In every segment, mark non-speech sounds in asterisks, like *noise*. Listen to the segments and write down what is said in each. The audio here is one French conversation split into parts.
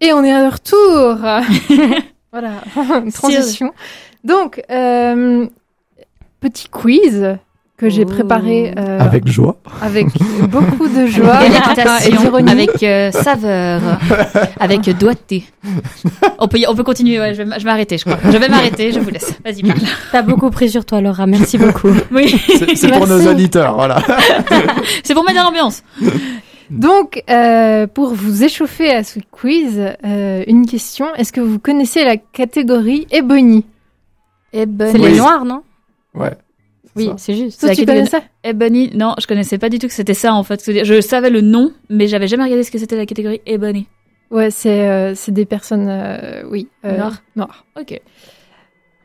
Et on est à retour. *laughs* voilà, *laughs* une transition. Donc, euh, petit quiz que j'ai préparé euh, Avec joie. avec *laughs* beaucoup de joie et Délectation, d'ironie. avec euh, saveur, avec doigté. On peut, y- on peut continuer, ouais, je vais, m- je vais m'arrêter, je crois. Je vais m'arrêter, je vous laisse. Vas-y, parle. T'as beaucoup pris sur toi, Laura. Merci beaucoup. Oui, C'est pour nos auditeurs, voilà. c'est pour mettre dans l'ambiance. Donc, euh, pour vous échauffer à ce quiz, euh, une question. Est-ce que vous connaissez la catégorie Ebony? Ben, C'est Oui. les noirs, non? Ouais. Oui, ça. c'est juste. Toi, tu catégorie- connaissais Ebony, non, je connaissais pas du tout que c'était ça en fait. Je savais le nom, mais j'avais jamais regardé ce que c'était la catégorie Ebony. Ouais, c'est euh, c'est des personnes, euh, oui, euh, Noires. noires. Ok.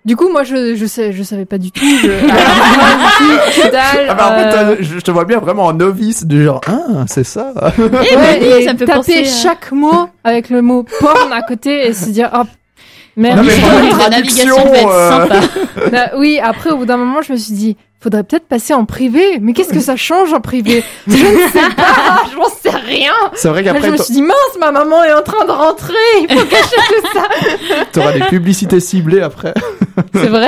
Du coup, moi, je je sais, je savais pas du tout. Je... *laughs* Ah, dalle, Ah bah, en fait, euh, je je te vois bien vraiment en novice, du genre, ah, c'est ça. ouais, et ça me fait taper penser. chaque mot avec le mot porn à côté et se dire, oh, merde. Non, mais la navigation peut être euh, sympa. Bah oui, après, au bout d'un moment, je me suis dit, faudrait peut-être passer en privé. Mais qu'est-ce que ça change en privé? *laughs* Je ne sais pas, *laughs* je n'en sais rien. C'est vrai Là, je qu'après, me suis dit, mince, ma maman est en train de rentrer. Il faut que je fasse ça. *laughs* t'auras des publicités ciblées après. C'est vrai?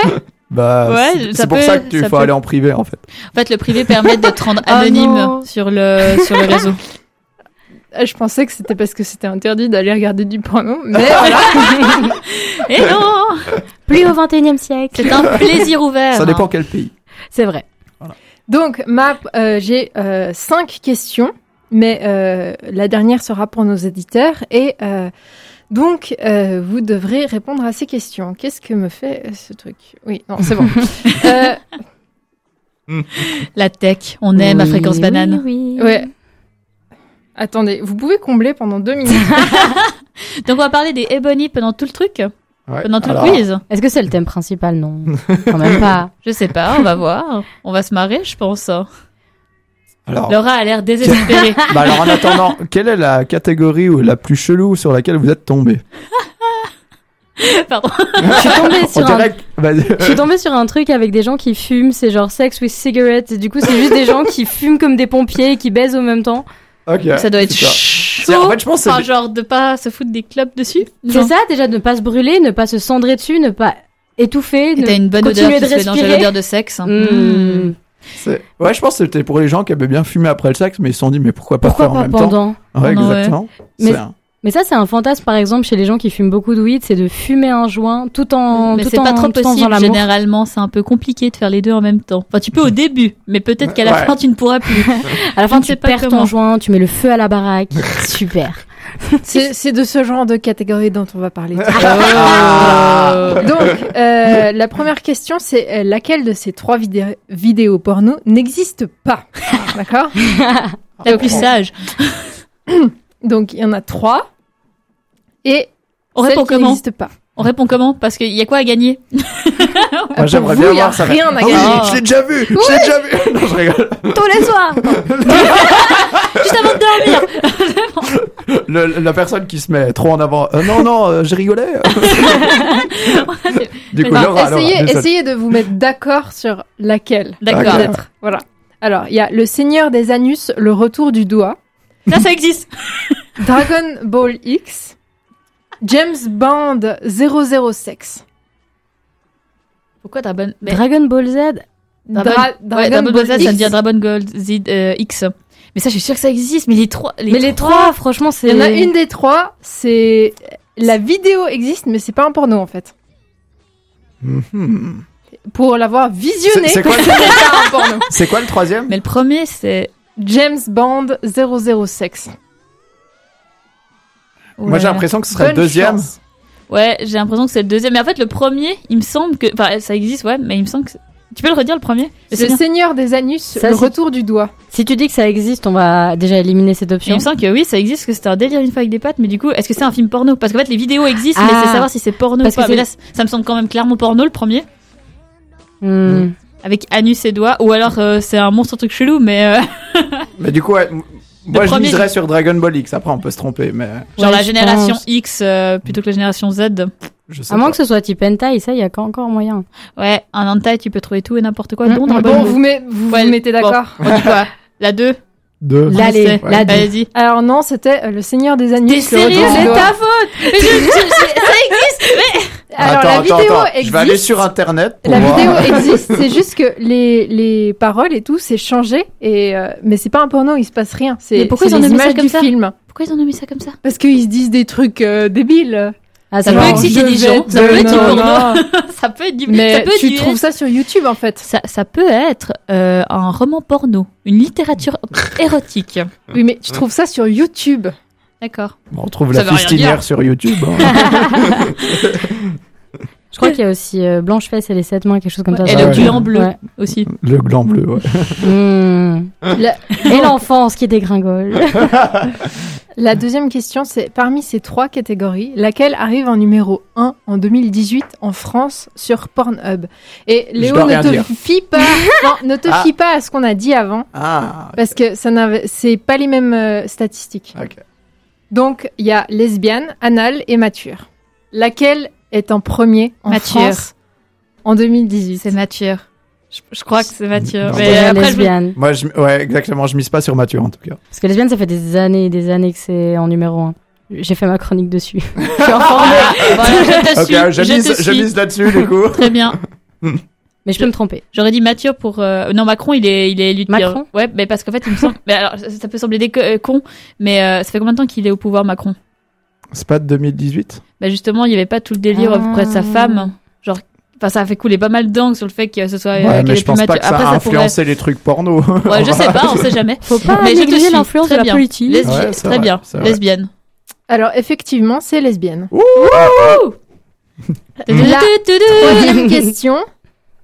Bah, Ouais, c'est- pour peut- ça que tu ça faut peut. aller en privé, en fait. En fait, le privé permet de te rendre Ah anonyme non. sur le sur le réseau. Euh, Je pensais que c'était parce que c'était interdit d'aller regarder du porno. Mais voilà. Et non, Plus au 21e siècle. c'est un plaisir ouvert. Ça dépend quel pays. C'est vrai. Donc, ma, euh, j'ai euh, cinq questions, mais euh, la dernière sera pour nos éditeurs. Et euh, donc, euh, vous devrez répondre à ces questions. Qu'est-ce que me fait ce truc? Oui, non, c'est bon. *laughs* euh, La tech, on aime à Oui, fréquence oui, banane. Oui, ouais. Attendez, vous pouvez combler pendant deux minutes. *laughs* Donc on va parler des Ebony pendant tout le truc, Ouais. pendant tout Alors, le quiz. Est-ce que c'est le thème principal? Non. *laughs* Quand même pas. Je sais pas, on va voir. On va se marrer, je pense. Alors, Laura a l'air désespérée. *laughs* bah alors, en attendant, quelle est la catégorie ou la plus chelou sur laquelle vous êtes tombé? *laughs* Pardon. Je suis tombée sur un. Je suis tombée sur un truc avec des gens qui fument, c'est genre sex with cigarettes. Et du coup, c'est juste des gens qui fument comme des pompiers et qui baisent en même temps. Ok. Ça doit être C'est- en fait, je pense Enfin, genre de pas se foutre des clubs dessus. C'est ça, déjà, de ne pas se brûler, ne pas se cendrer dessus, ne pas étouffer, Et ne t'as une bonne odeur continuer de respirer. l'odeur sexe. Mmh. c'est- Ouais, je pense que c'était pour les gens qui avaient bien fumé après le sexe, mais ils se sont dit, mais pourquoi pas Pourquoi faire en pas même temps pendant Ouais, Pendant, ouais. exactement. Mais- C'est un- Mais ça, c'est un fantasme, par exemple, chez les gens qui fument beaucoup de weed, c'est de fumer un joint tout en Mais tout c'est en, pas trop possible. Généralement, c'est un peu compliqué de faire les deux en même temps. Enfin, tu peux au début, mais peut-être qu'à la Ouais. fin, tu ne pourras plus. *laughs* À la fin, tu sais pas perds comment. ton joint, tu mets le feu à la baraque. *laughs* Super. C'est c'est de ce genre de catégorie dont on va parler. *laughs* Ah. Donc, euh, la première question, c'est euh, laquelle de ces trois vidé- vidéos porno n'existe pas? D'accord? La plus sage. *clears throat* Donc, il y en a trois. Et On celle répond qui comment n'existe pas. On répond comment Parce qu'il y a quoi à gagner *laughs* Moi, j'aimerais vous, bien y a voir ça. rien à Ah oui, gagner. je l'ai déjà vu, je l'ai déjà vu. *laughs* Non, je rigole. Tous les soirs *laughs* Juste avant de dormir Le- la personne qui se met trop en avant. Euh, non, non, euh, je rigolais. du coup, Enfin, Laura, Laura, essayez, de vous mettre d'accord sur laquelle. D'accord. Voilà. Alors, il y a Le Seigneur des Anus, Le Retour du Doigt, Ça, ça existe. *laughs* Dragon Ball X, James Bond 00sex. Pourquoi mais- Dragon Ball Z? Dra- ouais, Dragon Ball Z, ça X. devient Dragon Ball Z euh, X. Mais ça, je suis sûre que ça existe. Mais les trois, les Mais les trois, franchement, c'est. Il y en a une des trois, c'est la vidéo existe, mais c'est pas un porno en fait. Mhm. Pour l'avoir visionné, C'est- c'est quoi ce n'est *laughs* pas un porno. C'est quoi le troisième? Mais le premier, c'est. James Bond 00sex. Moi, j'ai l'impression que ce serait le deuxième. chance. Ouais, j'ai l'impression que c'est le deuxième. Mais en fait, le premier, il me semble que. Enfin, ça existe, ouais, mais il me semble que. Tu peux le redire, le premier? Le Seigneur? Seigneur des Anus, Ça, le retour du doigt. Si tu dis que ça existe, on va déjà éliminer cette Et il option. me semble que oui, ça existe, que c'était un délire une fois avec des pattes, mais du coup, est-ce que c'est un film porno? Parce qu'en fait, les vidéos existent, mais Ah. c'est savoir si c'est porno Parce ou pas. que Mais là, ça me semble quand même clairement porno, le premier, Hmm. Avec anus et doigts, ou alors euh, c'est un monstre truc chelou, mais euh, *laughs* Mais du coup, ouais, moi, je premier, miserais sur Dragon Ball X. Après, on peut se tromper, mais genre Ouais, la génération pense. X euh, plutôt que la génération Z. je sais À moins que ce soit type hentai, ça, il y a encore moyen. Ouais, un hentai, tu peux trouver tout et n'importe quoi, Mm, mm, Dragon Bon, Ball. vous, met- vous, Ouais, vous mettez bon. d'accord On dit quoi? La 2 Deux. Là, les- sais. la deux. Vas-y. Alors non, c'était euh, le Seigneur des Anus. T'es sérieux C'est ta faute Mais je- je- je- ça existe. Alors attends, la vidéo attends. existe. Je vais aller sur internet pour La voir. vidéo *laughs* existe, c'est juste que les, les paroles et tout, c'est changé. Et, euh, mais c'est pas un porno, il se passe rien. C'est Mais pourquoi ils ont mis ça comme du ça film. Pourquoi ils en ont mis ça comme ça Parce qu'ils se disent des trucs euh, débiles. Ah, Ça peut exciter des gens, *laughs* ça peut être du porno. Ça peut être du... ça Mais peut être tu du trouves ça sur YouTube en fait. Ça, ça peut être euh, un roman porno, une littérature *laughs* érotique. Oui, mais tu trouves ça sur YouTube. D'accord. Bon, on trouve Ça la fistinière sur YouTube. hein. Je crois qu'il y a aussi euh, Blanche Fesse et les sept mains, quelque chose comme ça. Et le ouais. gland bleu Ouais. aussi. Le gland bleu, ouais. Mmh. La, Et l'enfance qui dégringole. *laughs* la deuxième question, c'est parmi ces trois catégories, laquelle arrive en numéro 1 en 2018 en France sur Pornhub? Et Léo, ne te fie pas, *laughs* non, ne te Ah. fie pas à ce qu'on a dit avant, Ah, parce que ça c'est pas les mêmes euh, statistiques. Donc, il y a lesbienne, anal et mature. Laquelle est en premier en Mature. France en 2018 C'est mature. Je, je crois que c'est mature. Non, Mais après, je lesbienne. Moi, je, ouais, exactement. Je mise pas sur Mathieu en tout cas. Parce que lesbienne, ça fait des années et des années que c'est en numéro 1. J'ai fait ma chronique dessus. *laughs* Ah, voilà, je te suis. je je mise, te je suis. mise là-dessus du coup. Très bien. *laughs* Mais je peux me tromper. J'aurais dit Mathieu pour euh, non Macron il est il est élu Macron? Ouais mais parce qu'en fait il me semble mais alors ça, ça peut sembler déco- euh, con mais euh, ça fait combien de temps qu'il est au pouvoir Macron? C'est pas de 2018 bah justement il y avait pas tout le délire Ah. auprès de sa femme genre enfin ça a fait couler pas mal d'angles sur le fait que ce soit euh, Ouais, mais je pense pas que ça après a ça pourrait influencé les trucs porno. ouais je sais pas on sait jamais *laughs* Faut pas Mais négliger suis, l'influence de la politique. Lesbi- Ouais, très vrai, bien lesbienne Alors, effectivement, c'est lesbienne. La *laughs* Tudu-tudu-tudu. troisième question,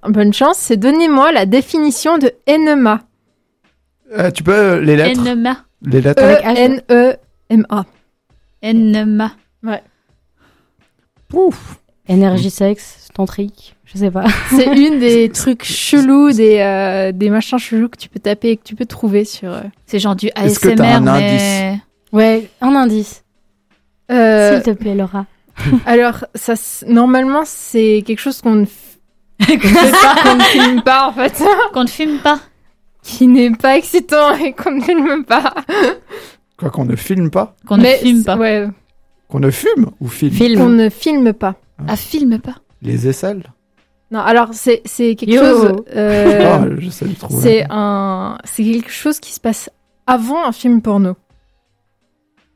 bonne chance, c'est donnez-moi la définition de enema. Euh, tu peux euh, les lettres Enema Les lettres E Avec H. E-N-E-M-A. Enema Pouf. Énergie sexe, tantrique, je sais pas. *laughs* C'est une des trucs chelous, des, euh, des machins chelous que tu peux taper et que tu peux trouver sur... euh, c'est genre du Est-ce que t'as ASMR un mais Ouais, un indice. euh, S'il te plaît, Laura. *laughs* alors, ça, normalement, c'est quelque chose qu'on ne, *laughs* f- pas, qu'on ne filme pas, en fait. qu'on ne fume pas Qui n'est pas excitant et qu'on ne filme pas. Quoi qu'on ne filme pas qu'on ne c'est- pas Ouais, Qu'on ne fume ou filme qu'on Film. ne filme pas. ah filme pas Les aisselles Non, alors, c'est, c'est quelque Yo. chose... euh, Ah, j'essaie de trouver. C'est un, c'est quelque chose qui se passe avant un film porno.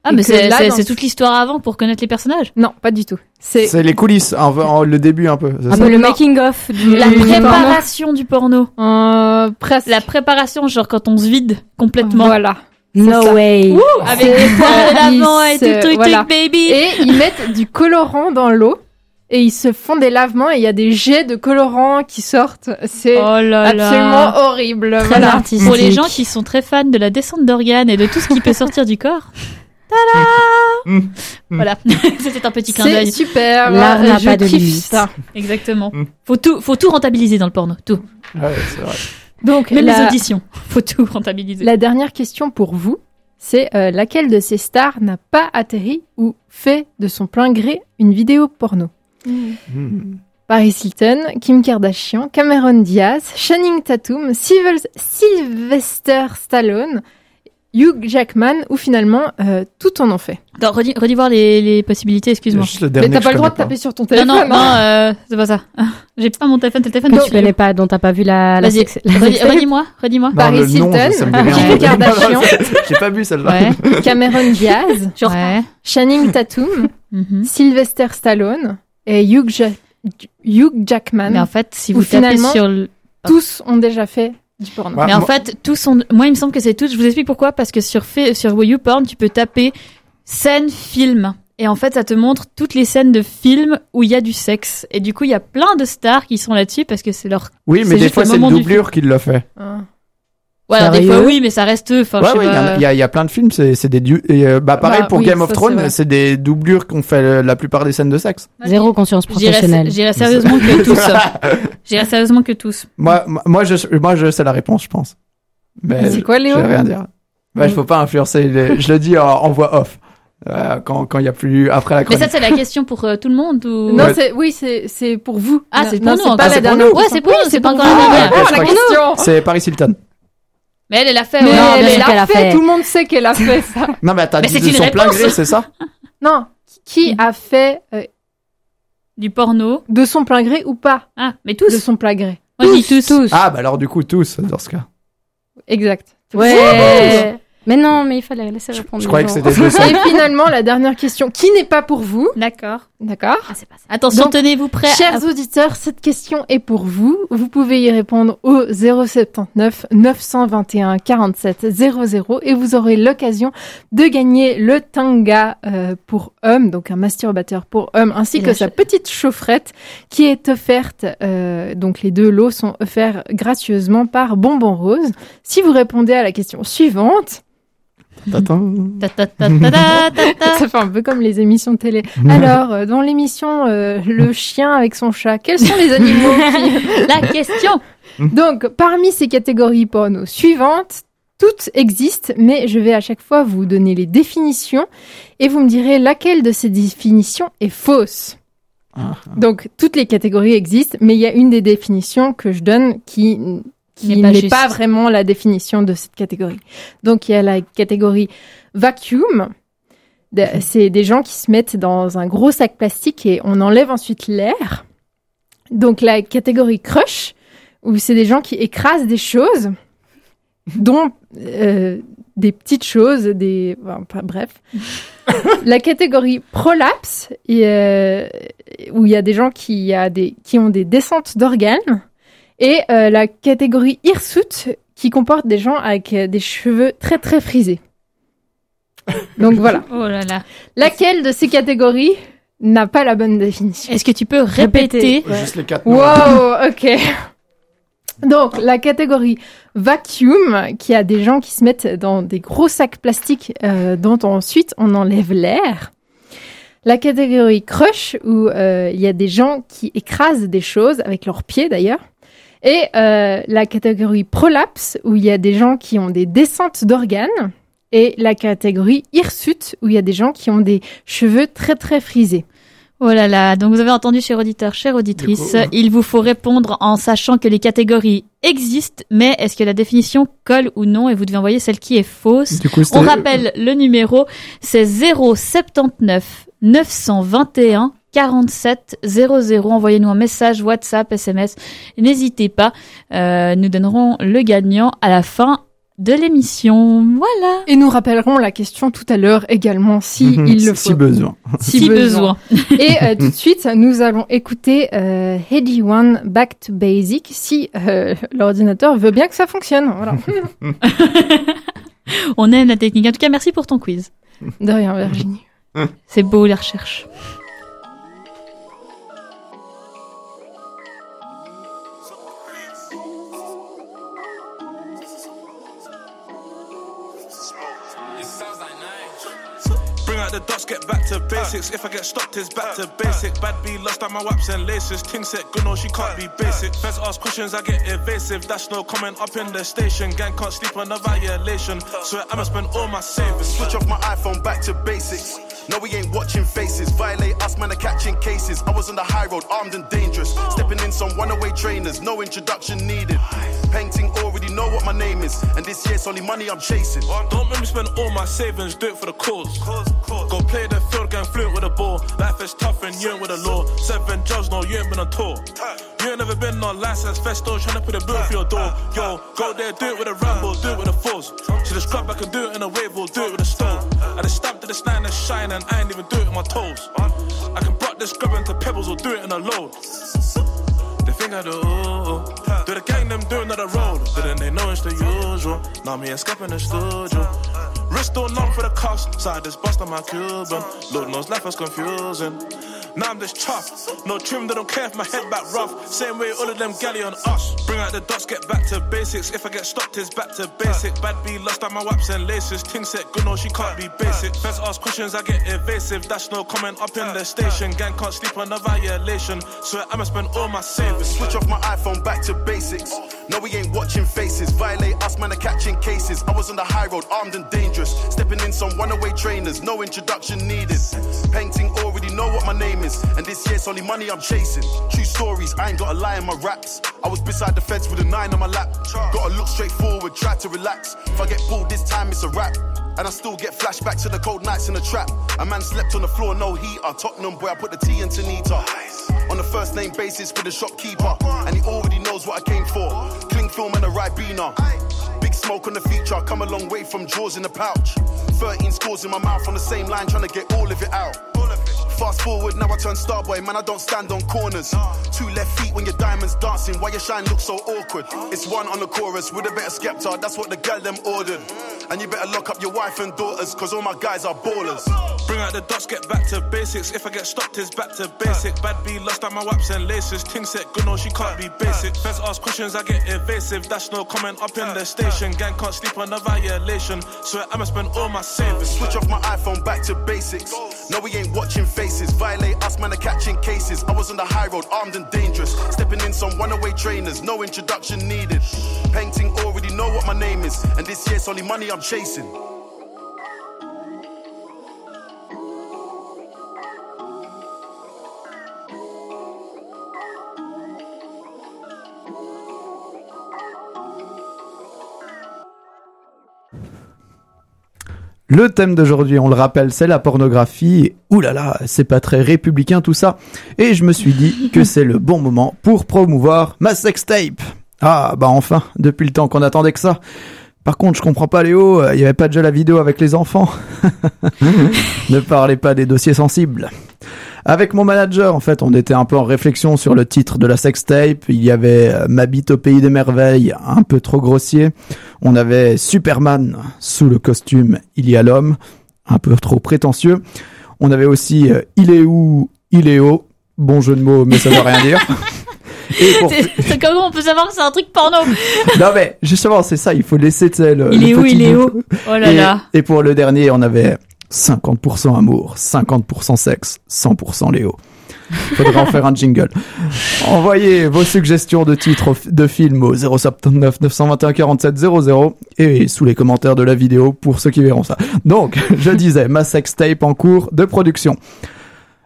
ah Et mais c'est là, c'est- dans toute l'histoire avant pour connaître les personnages Non, pas du tout. C'est C'est les coulisses, en- en- le début un peu. c'est Un ça peu le Non. making of du la préparation du porno euh, presque. La préparation, genre quand on se vide complètement. Voilà. No ça. way. Avec C'est- les poils l'avant et tout truc, voilà. truc, baby. Et ils mettent du colorant dans l'eau et ils se font des lavements et il y a des jets de colorant qui sortent. C'est oh là absolument là. horrible. Très Voilà. artistique. Pour les gens qui sont très fans de la descente d'organes et de tout ce qui peut sortir du corps. *laughs* Mm. Mm. Voilà, *laughs* c'était un petit clin C'est d'œil. super. L'art euh, n'a je pas de kiffe ça. Exactement. Mm. Faut tout, faut tout rentabiliser dans le porno, tout. Ouais, c'est vrai. Donc Même les la, auditions, *laughs* faut tout rentabiliser. la dernière question pour vous, c'est euh, laquelle de ces stars n'a pas atterri ou fait de son plein gré une vidéo porno? Mm. Paris Hilton, Kim Kardashian, Cameron Diaz, Channing Tatum, Sylv- Sylvester Stallone, Hugh Jackman ou finalement euh, tout en ont fait. Attends, redis, redis voir les, les possibilités, excuse-moi. Mais t'as pas le droit de taper sur ton Non, téléphone. non, non, hein. euh, c'est pas ça. *laughs* J'ai pas mon téléphone, c'est le téléphone Que tu connais pas, dont t'as pas vu la, la Vas-y, redis-moi, redis-moi. Non, Paris Hilton. Kim *laughs* Kardashian. J'ai pas vu celle-là. Ouais. *laughs* Cameron Diaz, Ouais. Channing Tatum, Mhm. Sylvester Stallone et Hugh, Ja- Hugh Jackman. Mais en fait, si Ou vous tapez sur le... Tous ont déjà fait du porno. Ouais. Mais en moi- fait, tous sont. Moi, il me semble que c'est tous. Je vous explique pourquoi. Parce que sur fait, sur YouPorn, tu peux taper scène film. Et en fait, ça te montre toutes les scènes de films où il y a du sexe. Et du coup, il y a plein de stars qui sont là-dessus parce que c'est leur. Oui, C'est mais des fois, le c'est le moment du doublure qui l'a fait. Hein. Voilà, des fois oui, mais ça reste eux. Enfin, Ouais, je sais ouais, il y, pas. il y a, il y a plein de films, c'est c'est des du- et, euh, bah pareil Bah, pour oui, Game of c'est Thrones, c'est des doublures qu'on fait euh, la plupart des scènes de sexe. Zéro conscience professionnelle. je dirais sérieusement que tous. *laughs* Je dirais sérieusement que tous. Moi, moi- je, moi, je sais la réponse, je pense. Mais C'est quoi, Léo Je vais rien dire. Bah, je peux pas influencer. les- je le dis en, en voix off. Euh, quand quand il y a plus après la Mais chronique. ça, c'est la question pour euh, tout le monde ou? Non, Ouais. c'est oui, c'est c'est pour vous. Ah, c'est non, pour nous, pas encore. la C'est pour dernière nous. Ouais, c'est pour nous, c'est pas encore la vous. dernière. Ouais. C'est Paris Hilton. Mais elle, elle a fait. Mais ouais. Non, elle elle a a fait. fait. Tout le monde sait qu'elle a fait *laughs* ça. Non, mais dit c'est de une son plein gré, c'est ça? Non, qui a fait euh, Du porno. de son plein gré ou pas? Ah, mais tous. de son plein gré Moi, je dis tous. Ah, bah alors du coup, tous, dans ce cas. Exact. Ouais. Mais non, mais il fallait laisser répondre. Je croyais que c'était. Et finalement, la dernière question, qui n'est pas pour vous, D'accord. d'accord Ah, c'est pas ça. Attention, tenez-vous prêts. Chers auditeurs, cette question est pour vous. Vous pouvez y répondre au 079 921 47 00 et vous aurez l'occasion de gagner le Tanga euh, pour homme, donc un masturbateur pour homme, ainsi Et que sa petite chaufferette qui est offerte. euh, donc les deux lots sont offerts gracieusement par Bonbon Rose. Si vous répondez à la question suivante, ça fait un peu comme les émissions de télé. Alors, euh, dans l'émission euh, Le chien avec son chat, quels sont les animaux *laughs* qui... La question. Donc, parmi ces catégories porno suivantes, toutes existent, mais je vais à chaque fois vous donner les définitions et vous me direz laquelle de ces définitions est fausse. Ah. Donc, toutes les catégories existent, mais il y a une des définitions que je donne qui, qui N'est pas vraiment la définition de cette catégorie. Donc, il y a la catégorie vacuum. De- C'est des gens qui se mettent dans un gros sac plastique et on enlève ensuite l'air. Donc, la catégorie crush, où c'est des gens qui écrasent des choses, dont euh, des petites choses, des, enfin, bref. *laughs* la catégorie prolapse, et, euh, où il y a des gens qui, a des, qui ont des descentes d'organes, et euh, la catégorie hirsute, qui comporte des gens avec euh, des cheveux très très frisés. Donc *laughs* voilà. Oh là là. Laquelle de ces catégories n'a pas la bonne définition? Est-ce que tu peux répéter? Ouais. Juste les quatre. Wow, *laughs* ok. Donc, la catégorie vacuum, qui a des gens qui se mettent dans des gros sacs plastiques euh, dont ensuite on enlève l'air. La catégorie crush, où euh, il y a des gens qui écrasent des choses, avec leurs pieds d'ailleurs. Et euh, la catégorie prolapse, où il y a des gens qui ont des descentes d'organes. Et la catégorie hirsute, où il y a des gens qui ont des cheveux très très frisés. Oh là là, donc vous avez entendu, cher auditeur, chère auditrice, coup- il vous faut répondre en sachant que les catégories existent, mais est-ce que la définition colle ou non et vous devez envoyer celle qui est fausse. Du coup, On rappelle le numéro, c'est 079 921 47 00. Envoyez-nous un message, WhatsApp, SMS. N'hésitez pas, euh, nous donnerons le gagnant à la fin de l'émission. Voilà. Et nous rappellerons la question tout à l'heure également, si Mhm, il le si faut. besoin. Si, besoin. Et euh, *laughs* tout de suite, nous allons écouter euh, Heady One Back to Basic, si euh, l'ordinateur veut bien que ça fonctionne. Voilà. *laughs* On aime la technique. En tout cas, merci pour ton quiz. De rien, Virginie. C'est beau les recherches. Out the dots, get back to basics. If I get stopped, it's back to basic. Bad B lost on my waps and laces. Ting set good, no, she can't be basic. Feds ask questions, I get evasive. That's no comment up in the station. Gang can't sleep on a violation. So I'ma spend all my savings. Switch off my iPhone back to basics. No, we ain't watching faces. Violate us, man, are catching cases. I was on the high road, armed and dangerous. Stepping in some runaway trainers, no introduction needed. Painting already know what my name is. And this year's only money I'm chasing. Don't make me spend all my savings, do it for the cause. Go play the field, gang fluent with the ball. Life is tough and you ain't with the law. Seven jobs, no, you ain't been on tour. You ain't never been on license, festo, tryna put a bill for your door. Yo, go there, do it with a ramble, do it with a force. To the scrub, I can do it in a wave, or do it with a stone. I just stamp to the stand and shine, and I ain't even do it with my toes. I can block this scrub into pebbles or do it in a load. They think I do. Do the gang them doing another road? Then they know it's the usual. Now me in the studio. Wrist all numb for the cuffs. Side this bust on my Cuban. Lord knows life is confusing. Now I'm just chuffed. No trim, they don't care if my head back rough. Same way all of them galley on us. Bring out the dots, get back to basics. If I get stopped, it's back to basic. Bad B lost on my waps and laces. Ting set good, no, she can't be basic. Feds ask questions, I get evasive. That's no comment up in the station. Gang can't sleep on a violation. So I'ma spend all my savings. Switch off my iPhone back to basics. No, we ain't watching faces. Violate us, man, are catching cases. I was on the high road, armed and dangerous. Stepping in some runaway trainers, no introduction needed. Already know what my name is. And this year's only money I'm chasing. True stories, I ain't got a lie in my raps. I was beside the fence with a nine on my lap. Gotta look straight forward, try to relax. If I get pulled this time, it's a wrap. And I still get flashback to the cold nights in the trap. A man slept on the floor, no heater. Tottenham boy, I put the tea into Nita. On a first name basis with the shopkeeper. And he already knows what I came for. Cling film and a Ribena. Big smoke on the feature, I come a long way from jaws in the pouch. 13 scores in my mouth on the same line, trying to get all of it out. Fast forward, now I turn starboy, man, I don't stand on corners. Two left feet when your diamonds dancing, why your shine looks so awkward? It's one on the chorus with a bit of Skepta, that's what the girl them ordered. And you better lock up your wife and daughters, cause all my guys are ballers. Bring out the dust, get back to basics. If I get stopped, it's back to basic. Bad B lost out my waps and laces. Ting set good, no, she can't be basic. Feds ask questions, I get evasive. That's no comment up in the station. Gang can't sleep on a violation. So I'ma spend all my savings. Switch off my iPhone back to basics. No, we ain't watching faces. Violate us, man, are catching cases. I was on the high road, armed and dangerous. Stepping in some runaway trainers, no introduction needed. Painting already know what my name is. And this year's only money I'm chasing. Le thème d'aujourd'hui, on le rappelle, c'est la pornographie. Ouh là là, c'est pas très républicain tout ça. Et je me suis dit que c'est le bon moment pour promouvoir ma sextape. Ah bah enfin, depuis le temps qu'on attendait que ça. Par contre, je comprends pas Léo, il y avait pas déjà la vidéo avec les enfants. *laughs* ne parlez pas des dossiers sensibles. Avec mon manager, en fait, on était un peu en réflexion sur le titre de la sextape. Il y avait euh, Ma bite au pays des merveilles, un peu trop grossier. On avait Superman sous le costume Il y a l'homme, un peu trop prétentieux. On avait aussi euh, Il est où Il est haut. Bon jeu de mots, mais ça veut rien dire. *laughs* Pour- C'est comment on peut savoir que c'est un truc porno *laughs* Non mais justement, c'est ça, il faut laisser le, Il le est où Il est où Oh là et, là. et pour le dernier, on avait 50% amour, 50% sexe, 100% Léo. Faudrait en faire un jingle. *laughs* Envoyez vos suggestions de titres de films au 079 921 47 00 et sous les commentaires de la vidéo pour ceux qui verront ça. Donc, *laughs* je disais, ma sextape en cours de production.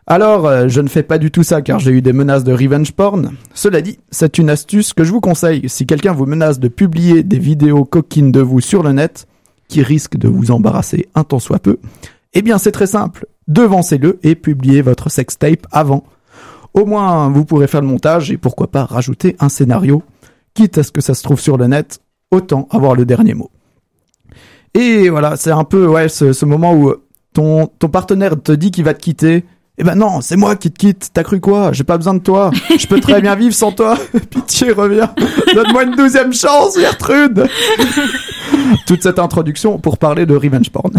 Alors, euh, je ne fais pas du tout ça car j'ai eu des menaces de revenge porn. Cela dit, c'est une astuce que je vous conseille si quelqu'un vous menace de publier des vidéos coquines de vous sur le net, qui risquent de vous embarrasser un tant soit peu. Eh bien, c'est très simple. Devancez-le et publiez votre sextape avant. Au moins, vous pourrez faire le montage et pourquoi pas rajouter un scénario. Quitte à ce que ça se trouve sur le net, autant avoir le dernier mot. Et voilà, c'est un peu ouais ce, moment où ton partenaire te dit qu'il va te quitter. Eh ben non, c'est moi qui te quitte. T'as cru quoi? J'ai pas besoin de toi. Je peux très bien vivre sans toi. *laughs* Pitié, reviens. Donne-moi une douzième chance, Gertrude. *laughs* Toute cette introduction pour parler de revenge porn.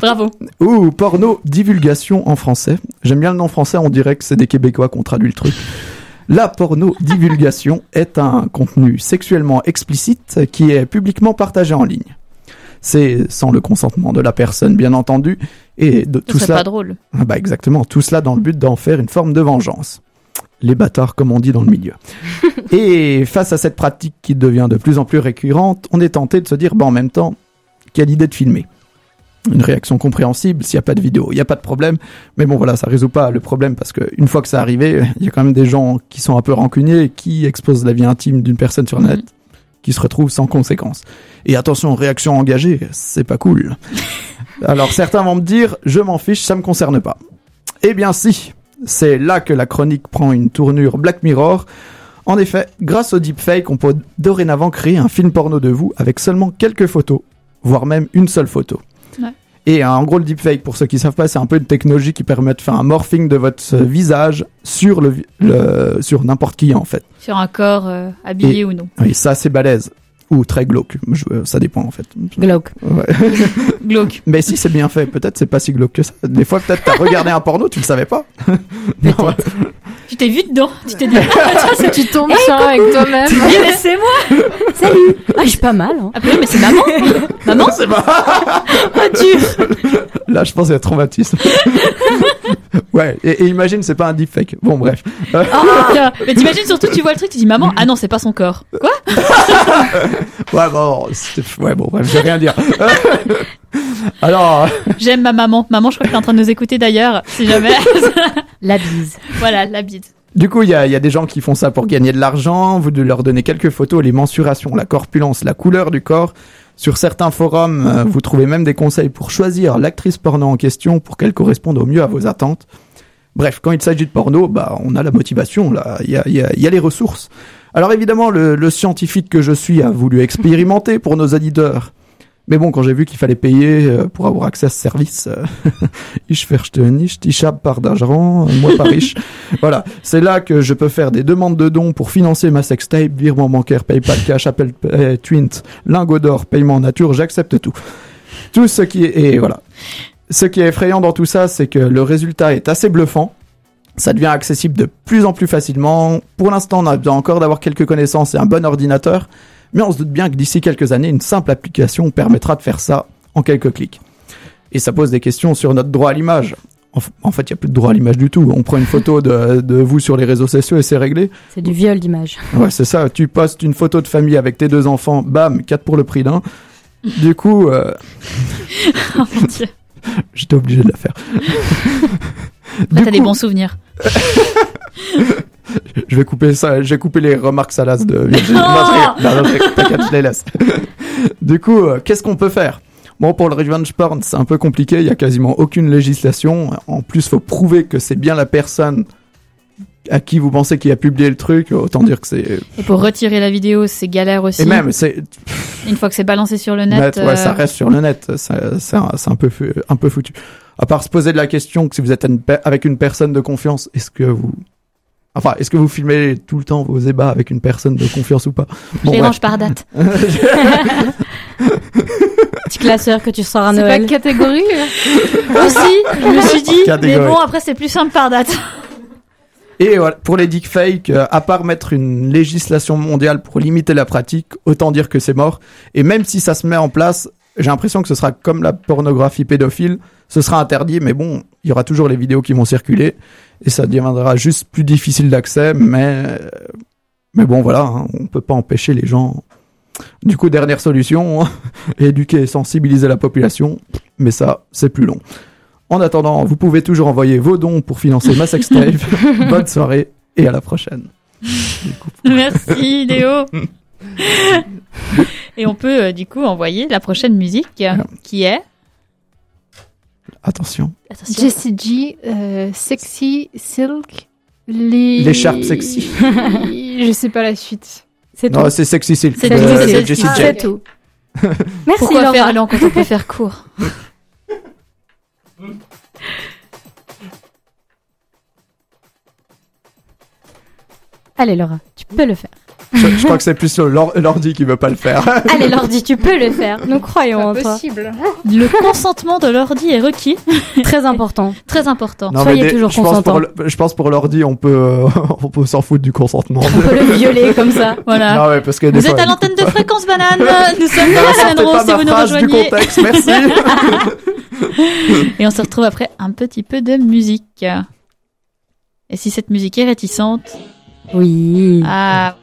Bravo. Ou porno divulgation en français. J'aime bien le nom français, on dirait que c'est des Québécois qui ont traduit le truc. La porno divulgation est un contenu sexuellement explicite qui est publiquement partagé en ligne. C'est sans le consentement de la personne, bien entendu, et de tout cela. pas drôle. Ah bah exactement, tout cela dans le but d'en faire une forme de vengeance. Les bâtards, comme on dit dans le milieu. *laughs* Et face à cette pratique qui devient de plus en plus récurrente, on est tenté de se dire, bah en même temps, quelle idée de filmer. Une réaction compréhensible s'il n'y a pas de vidéo, il n'y a pas de problème. Mais bon voilà, ça résout pas le problème parce que une fois que c'est arrivé, *laughs* il y a quand même des gens qui sont un peu rancuniers et qui exposent la vie intime d'une personne sur net, qui se retrouvent sans conséquence. Et attention, réaction engagée, c'est pas cool. *laughs* Alors certains vont me dire, je m'en fiche, ça me concerne pas. Eh bien si, c'est là que la chronique prend une tournure Black Mirror. En effet, grâce au deepfake, on peut dorénavant créer un film porno de vous avec seulement quelques photos, voire même une seule photo. Ouais. Et en gros, le deepfake, pour ceux qui savent pas, c'est un peu une technologie qui permet de faire un morphing de votre euh, visage sur le, sur n'importe qui en fait. Sur un corps euh, habillé Et- ou non. Oui, ça c'est balèze ou très glauque. Je- euh, ça dépend en fait. Glauque. Ouais. *laughs* Glauque. Mais si c'est bien fait, peut-être c'est pas si glauque que ça. Des fois, peut-être t'as regardé un porno, tu le savais pas. *laughs* Non, ouais. Tu t'es vu dedans. Tu t'es dit, *laughs* tu tombes sur un avec toi-même. Eh, mais c'est moi. Ah, je suis pas mal. Hein. Ah, mais c'est maman. maman. c'est pas. Ah, dur. Là, je pense qu'il y a traumatisme. Ouais, et, et imagine, c'est pas un deepfake. Bon, bref. Euh, *laughs* Ah, *laughs* mais t'imagines surtout, tu vois le truc, tu dis maman. Ah non, c'est pas son corps. Quoi *laughs* ouais, bon, ouais, bon, bref, je vais rien dire. Alors, J'aime ma maman. Maman, je crois qu'elle est en train de nous écouter d'ailleurs. Si jamais. La bise. voilà, la bide. du coup, il y a, il y a des gens qui font ça pour gagner de l'argent. Vous de leur donner quelques photos, les mensurations, la corpulence, la couleur du corps. Sur certains forums, euh, vous trouvez même des conseils pour choisir l'actrice porno en question pour qu'elle corresponde au mieux à vos attentes. Bref, quand il s'agit de porno, bah, on a la motivation, là. Il y a, y les ressources. Alors évidemment, le, le scientifique que je suis a voulu expérimenter pour nos auditeurs. Mais bon, quand j'ai vu qu'il fallait payer euh, pour avoir accès à ce service, euh, *laughs* ich verste nicht, ich hab pas d'argent, moi pas riche. *laughs* voilà, c'est là que je peux faire des demandes de dons pour financer ma sextape, virement bancaire, PayPal, Cash, Apple Pay, Twint, lingot d'or, paiement en nature, j'accepte tout. Tout ce qui est... Et voilà. Ce qui est effrayant dans tout ça, c'est que le résultat est assez bluffant. Ça devient accessible de plus en plus facilement. Pour l'instant, on a besoin encore d'avoir quelques connaissances et un bon ordinateur. Mais on se doute bien que d'ici quelques années, une simple application permettra de faire ça en quelques clics. Et ça pose des questions sur notre droit à l'image. En fait, il n'y a plus de droit à l'image du tout. On prend une photo de, de vous sur les réseaux sociaux et c'est réglé. C'est du viol d'image. Ouais, c'est ça. Tu postes une photo de famille avec tes deux enfants, bam, 4 pour le prix d'un. Du coup, euh, *laughs* Oh mon dieu. j'étais obligé de la faire. Là, t'as des bons souvenirs. *laughs* Je vais couper ça, j'ai coupé les remarques salaces de Virginie. *laughs* Non, je. Non, je t'inquiète, je les laisse. *laughs* du coup, euh, qu'est-ce qu'on peut faire? Bon, pour le revenge porn, c'est un peu compliqué, il y a quasiment aucune législation. En plus, faut prouver que c'est bien la personne à qui vous pensez qui a publié le truc, autant dire que c'est... Et pour retirer la vidéo, c'est galère aussi. Et même, c'est... Une fois que c'est balancé sur le net. net, ouais, euh, ça reste sur le net, c'est un, peu, un peu foutu. À part se poser de la question que si vous êtes avec une personne de confiance, est-ce que vous... Enfin, est-ce que vous filmez tout le temps vos ébats avec une personne de confiance ou pas Je les range par date. *laughs* Petit classeur que tu sors à C'est pas Noël. catégorie euh *laughs* aussi, je me suis dit. Catégorie. Mais bon, après, c'est plus simple par date. *laughs* Et voilà, pour les deepfakes, euh, à part mettre une législation mondiale pour limiter la pratique, autant dire que c'est mort. Et même si ça se met en place, j'ai l'impression que ce sera comme la pornographie pédophile, ce sera interdit, mais bon, il y aura toujours les vidéos qui vont circuler, et ça deviendra juste plus difficile d'accès, mais, mais bon, voilà, hein, on peut pas empêcher les gens. Du coup, dernière solution, *laughs* éduquer et sensibiliser la population, mais ça, c'est plus long. En attendant, vous pouvez toujours envoyer vos dons pour financer ma sextape. *laughs* Bonne soirée et à la prochaine. Merci, Léo. Et on peut, euh, du coup, envoyer la prochaine musique, euh, qui est. Attention. Attention. Jessie G, euh, Sexy Silk, les... L'écharpe sexy. *laughs* Je sais pas la suite. C'est tout. Non, c'est Sexy Silk. C'est Sexy Jessie. J. C'est tout. *laughs* Merci Pourquoi Laura. faire long quand on peut faire court? Allez Laura, tu peux le faire. Je, je crois que c'est plus l'or- l'ordi qui veut pas le faire. Allez Lordi, tu peux le faire. *laughs* Nous croyons en toi. Impossible. Le consentement de l'ordi est requis. *laughs* Très important. Très important. Non, Soyez des- toujours je pense consentant. pour Je pense pour l'ordi, on peut, euh, *laughs* on peut s'en foutre du consentement. On peut le violer comme ça. Voilà. Non, ouais, parce que des Vous fois, êtes à l'antenne de Fréquence Banane. Nous sommes dans la semaine rose si vous nous phrase du rejoignez. contexte, merci. Et on se retrouve après un petit peu de musique. Et si cette musique est réticente, Oui. ah,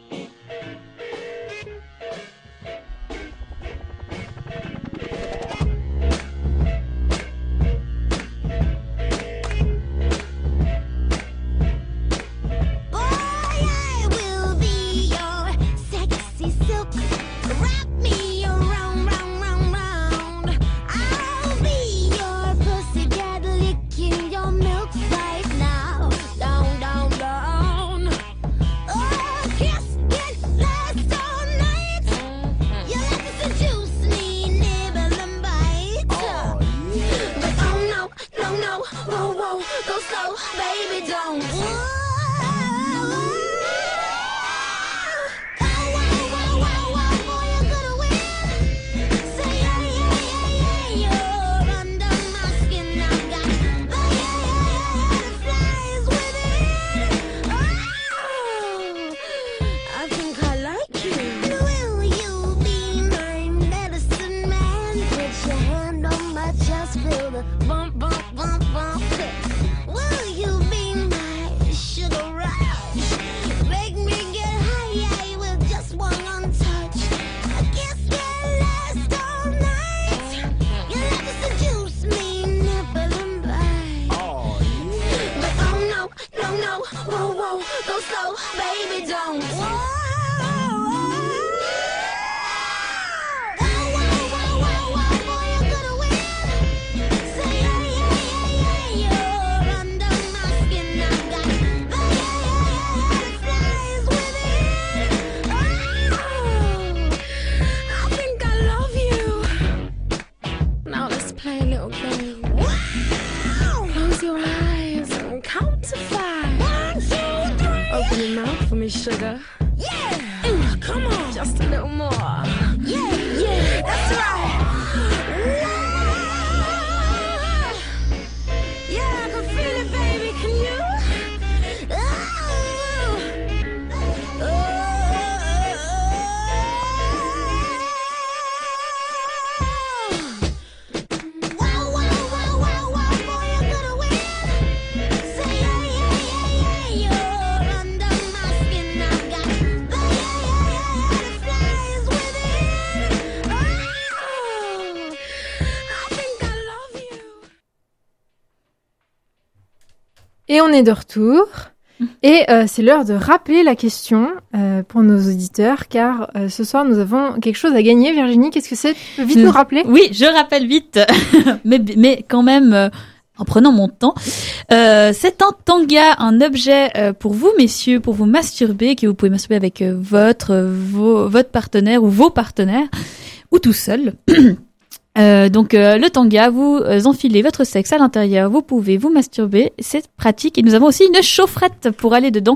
Et on est de retour. Et euh, c'est l'heure de rappeler la question euh, pour nos auditeurs, car euh, ce soir nous avons quelque chose à gagner. Virginie, qu'est-ce que c'est? Tu peux vite Hmm. nous rappeler? Oui, je rappelle vite, *laughs* mais, mais quand même en prenant mon temps. Euh, c'est un tanga, un objet euh, pour vous, messieurs, pour vous masturber, que vous pouvez masturber avec euh, votre, vos, votre partenaire ou vos partenaires, ou tout seul. *clears throat* Euh, donc euh, le tanga, vous euh, enfilez votre sexe à l'intérieur, vous pouvez vous masturber, c'est pratique. Et nous avons aussi une chaufferette pour aller dedans,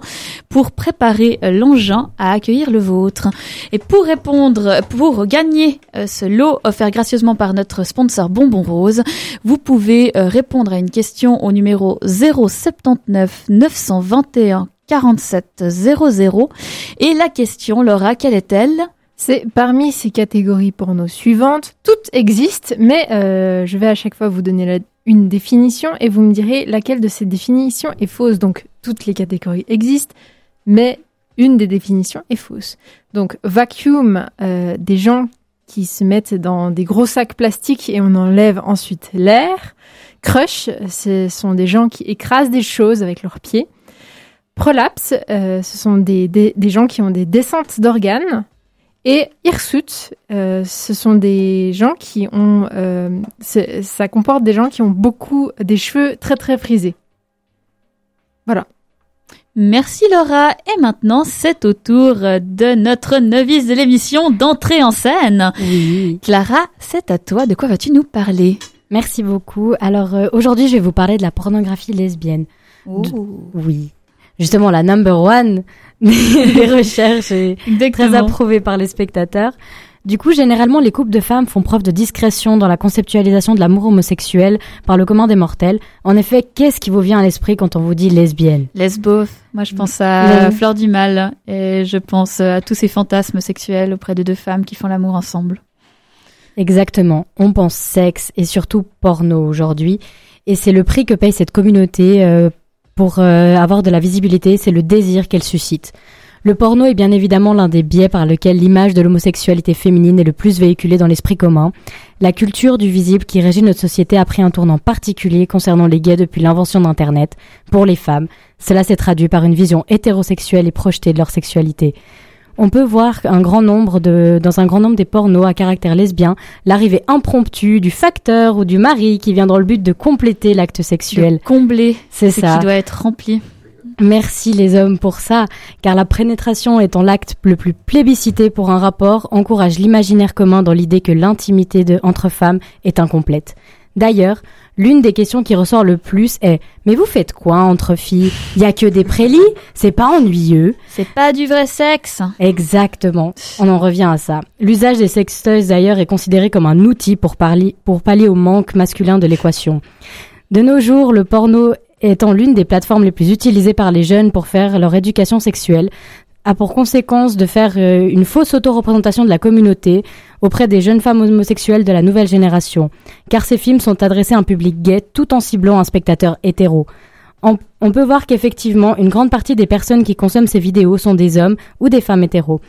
pour préparer l'engin à accueillir le vôtre. Et pour répondre, pour gagner ce lot offert gracieusement par notre sponsor Bonbon Rose, vous pouvez répondre à une question au numéro 079 921 47 00. Et la question, Laura, quelle est-elle? C'est parmi ces catégories porno suivantes, toutes existent, mais euh, je vais à chaque fois vous donner une définition et vous me direz laquelle de ces définitions est fausse. Donc toutes les catégories existent, mais une des définitions est fausse. Donc vacuum, euh, des gens qui se mettent dans des gros sacs plastiques et on enlève ensuite l'air. Crush, ce sont des gens qui écrasent des choses avec leurs pieds. Prolapse, euh, ce sont des, des, des gens qui ont des descentes d'organes. Et hirsute, euh, ce sont des gens qui ont, euh, ça comporte des gens qui ont beaucoup des cheveux très très frisés. Merci Laura. Et maintenant, c'est au tour de notre novice de l'émission d'entrer en scène. Oui. Clara, c'est à toi. De quoi vas-tu nous parler? Merci beaucoup. Alors euh, aujourd'hui, je vais vous parler de la pornographie lesbienne. Oui. Justement, la number one *laughs* des *laughs* recherches et très approuvée par les spectateurs. Du coup, généralement, les couples de femmes font preuve de discrétion dans la conceptualisation de l'amour homosexuel par le commun des mortels. En effet, qu'est-ce qui vous vient à l'esprit quand on vous dit lesbienne? Lesbo. Moi, je pense à Les- Fleur du Mal et je pense à tous ces fantasmes sexuels auprès de deux femmes qui font l'amour ensemble. Exactement. On pense sexe et surtout porno aujourd'hui. Et c'est le prix que paye cette communauté euh, pour euh, avoir de la visibilité, c'est le désir qu'elle suscite. Le porno est bien évidemment l'un des biais par lequel l'image de l'homosexualité féminine est le plus véhiculée dans l'esprit commun. La culture du visible qui régit notre société a pris un tournant particulier concernant les gays depuis l'invention d'Internet. Pour les femmes, cela s'est traduit par une vision hétérosexuelle et projetée de leur sexualité. On peut voir un grand nombre de, dans un grand nombre des pornos à caractère lesbien l'arrivée impromptue du facteur ou du mari qui vient dans le but de compléter l'acte sexuel. De combler C'est ce ça. qui doit être rempli. Merci les hommes pour ça, car la pénétration étant l'acte le plus plébiscité pour un rapport encourage l'imaginaire commun dans l'idée que l'intimité entre femmes est incomplète. D'ailleurs, l'une des questions qui ressort le plus est Mais vous faites quoi entre filles? Y a que des prélis? C'est pas ennuyeux? C'est pas du vrai sexe. Exactement. On en revient à ça. L'usage des sextoys d'ailleurs est considéré comme un outil pour, parler, pour pallier au manque masculin de l'équation. De nos jours, le porno étant l'une des plateformes les plus utilisées par les jeunes pour faire leur éducation sexuelle, a pour conséquence de faire euh, une fausse auto-représentation de la communauté auprès des jeunes femmes homosexuelles de la nouvelle génération, car ces films sont adressés à un public gay tout en ciblant un spectateur hétéro. On, on peut voir qu'effectivement, une grande partie des personnes qui consomment ces vidéos sont des hommes ou des femmes hétéros.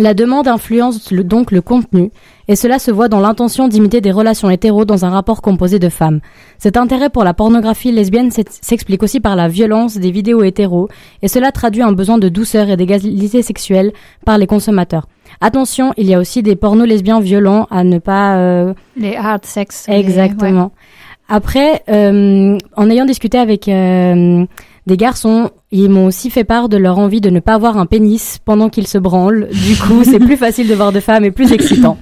La demande influence le- donc le contenu, et cela se voit dans l'intention d'imiter des relations hétéros dans un rapport composé de femmes. Cet intérêt pour la pornographie lesbienne s'ex- s'explique aussi par la violence des vidéos hétéros, et cela traduit un besoin de douceur et d'égalité sexuelle par les consommateurs. Attention, il y a aussi des pornos lesbiens violents à ne pas euh, Les hard sex. les- Exactement. Après, euh, en ayant discuté avec euh, des garçons, ils m'ont aussi fait part de leur envie de ne pas avoir un pénis pendant qu'ils se branlent. Du coup, c'est plus *laughs* facile de voir de femmes et plus excitant.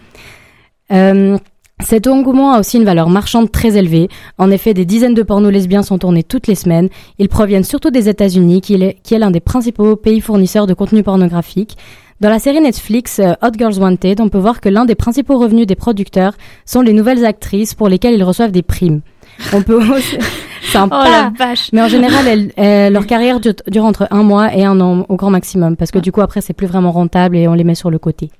Euh, Cet engouement a aussi une valeur marchande très élevée. En effet, des dizaines de pornos lesbiens sont tournés toutes les semaines. Ils proviennent surtout des États-Unis, qui est, qui est l'un des principaux pays fournisseurs de contenu pornographique. Dans la série Netflix euh, Hot Girls Wanted, on peut voir que l'un des principaux revenus des producteurs sont les nouvelles actrices pour lesquelles ils reçoivent des primes. *laughs* On peut aussi... Oh Sympa. la vache. Mais en général, elles- elles- leur *laughs* carrière dure, dure entre un mois et un an au grand maximum, parce que du coup après c'est plus vraiment rentable et on les met sur le côté.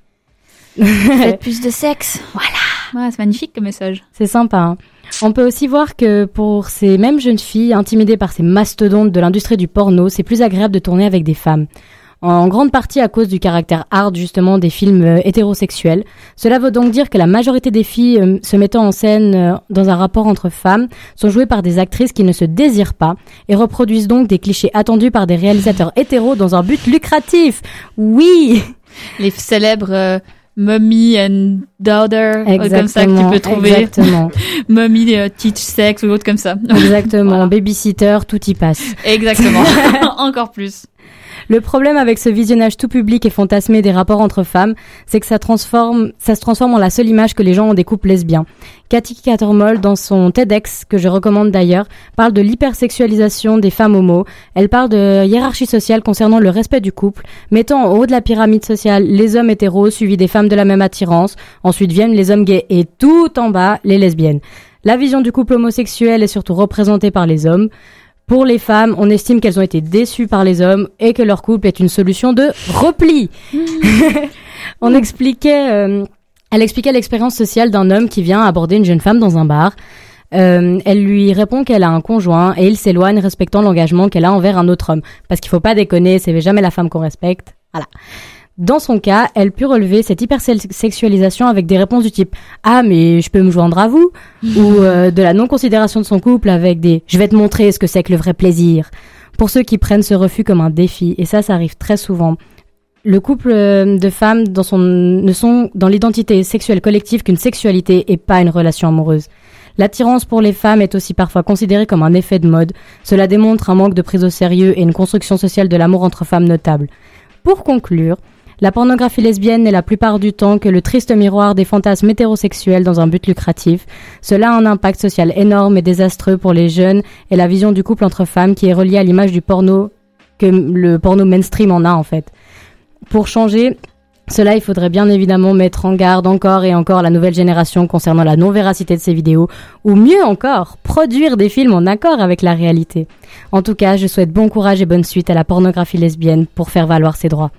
Faites *laughs* plus de sexe. Voilà. Ouais, c'est magnifique comme message. C'est sympa. hein. On peut aussi voir que pour ces mêmes jeunes filles intimidées par ces mastodontes de l'industrie du porno, c'est plus agréable de tourner avec des femmes. En grande partie à cause du caractère hard justement des films euh, hétérosexuels. Cela veut donc dire que la majorité des filles euh, se mettant en scène euh, dans un rapport entre femmes sont jouées par des actrices qui ne se désirent pas et reproduisent donc des clichés attendus par des réalisateurs hétéros dans un but lucratif. Oui Les célèbres Mummy and Daughter, Exactement. comme ça que tu peux trouver. Exactement. *laughs* Mummy euh, Teach Sex ou autre comme ça. Exactement. *laughs* Voilà. Babysitter, tout y passe. Exactement. *laughs* Encore plus. Le problème avec ce visionnage tout public et fantasmé des rapports entre femmes, c'est que ça se transforme en la seule image que les gens ont des couples lesbiens. Cathy Cattermole, dans son TEDx, que je recommande d'ailleurs, parle de l'hypersexualisation des femmes homo. Elle parle de hiérarchie sociale concernant le respect du couple, mettant en haut de la pyramide sociale les hommes hétéros suivis des femmes de la même attirance. Ensuite viennent les hommes gays et tout en bas, les lesbiennes. La vision du couple homosexuel est surtout représentée par les hommes. Pour les femmes, on estime qu'elles ont été déçues par les hommes et que leur couple est une solution de repli. *laughs* on expliquait, euh, elle expliquait l'expérience sociale d'un homme qui vient aborder une jeune femme dans un bar. Euh, elle lui répond qu'elle a un conjoint et il s'éloigne respectant l'engagement qu'elle a envers un autre homme. Parce qu'il faut pas déconner, c'est jamais la femme qu'on respecte. Voilà. Dans son cas, elle put relever cette hypersexualisation avec des réponses du type Ah, mais je peux me joindre à vous? ou euh, de la non-considération de son couple avec des Je vais te montrer ce que c'est que le vrai plaisir. Pour ceux qui prennent ce refus comme un défi, et ça, ça arrive très souvent. Le couple euh, de femmes dans son, ne sont dans l'identité sexuelle collective qu'une sexualité et pas une relation amoureuse. L'attirance pour les femmes est aussi parfois considérée comme un effet de mode. Cela démontre un manque de prise au sérieux et une construction sociale de l'amour entre femmes notable. Pour conclure, la pornographie lesbienne n'est la plupart du temps que le triste miroir des fantasmes hétérosexuels dans un but lucratif. Cela a un impact social énorme et désastreux pour les jeunes et la vision du couple entre femmes qui est reliée à l'image du porno que le porno mainstream en a en fait. Pour changer, cela, il faudrait bien évidemment mettre en garde encore et encore la nouvelle génération concernant la non-véracité de ces vidéos, ou mieux encore, produire des films en accord avec la réalité. En tout cas, je souhaite bon courage et bonne suite à la pornographie lesbienne pour faire valoir ses droits.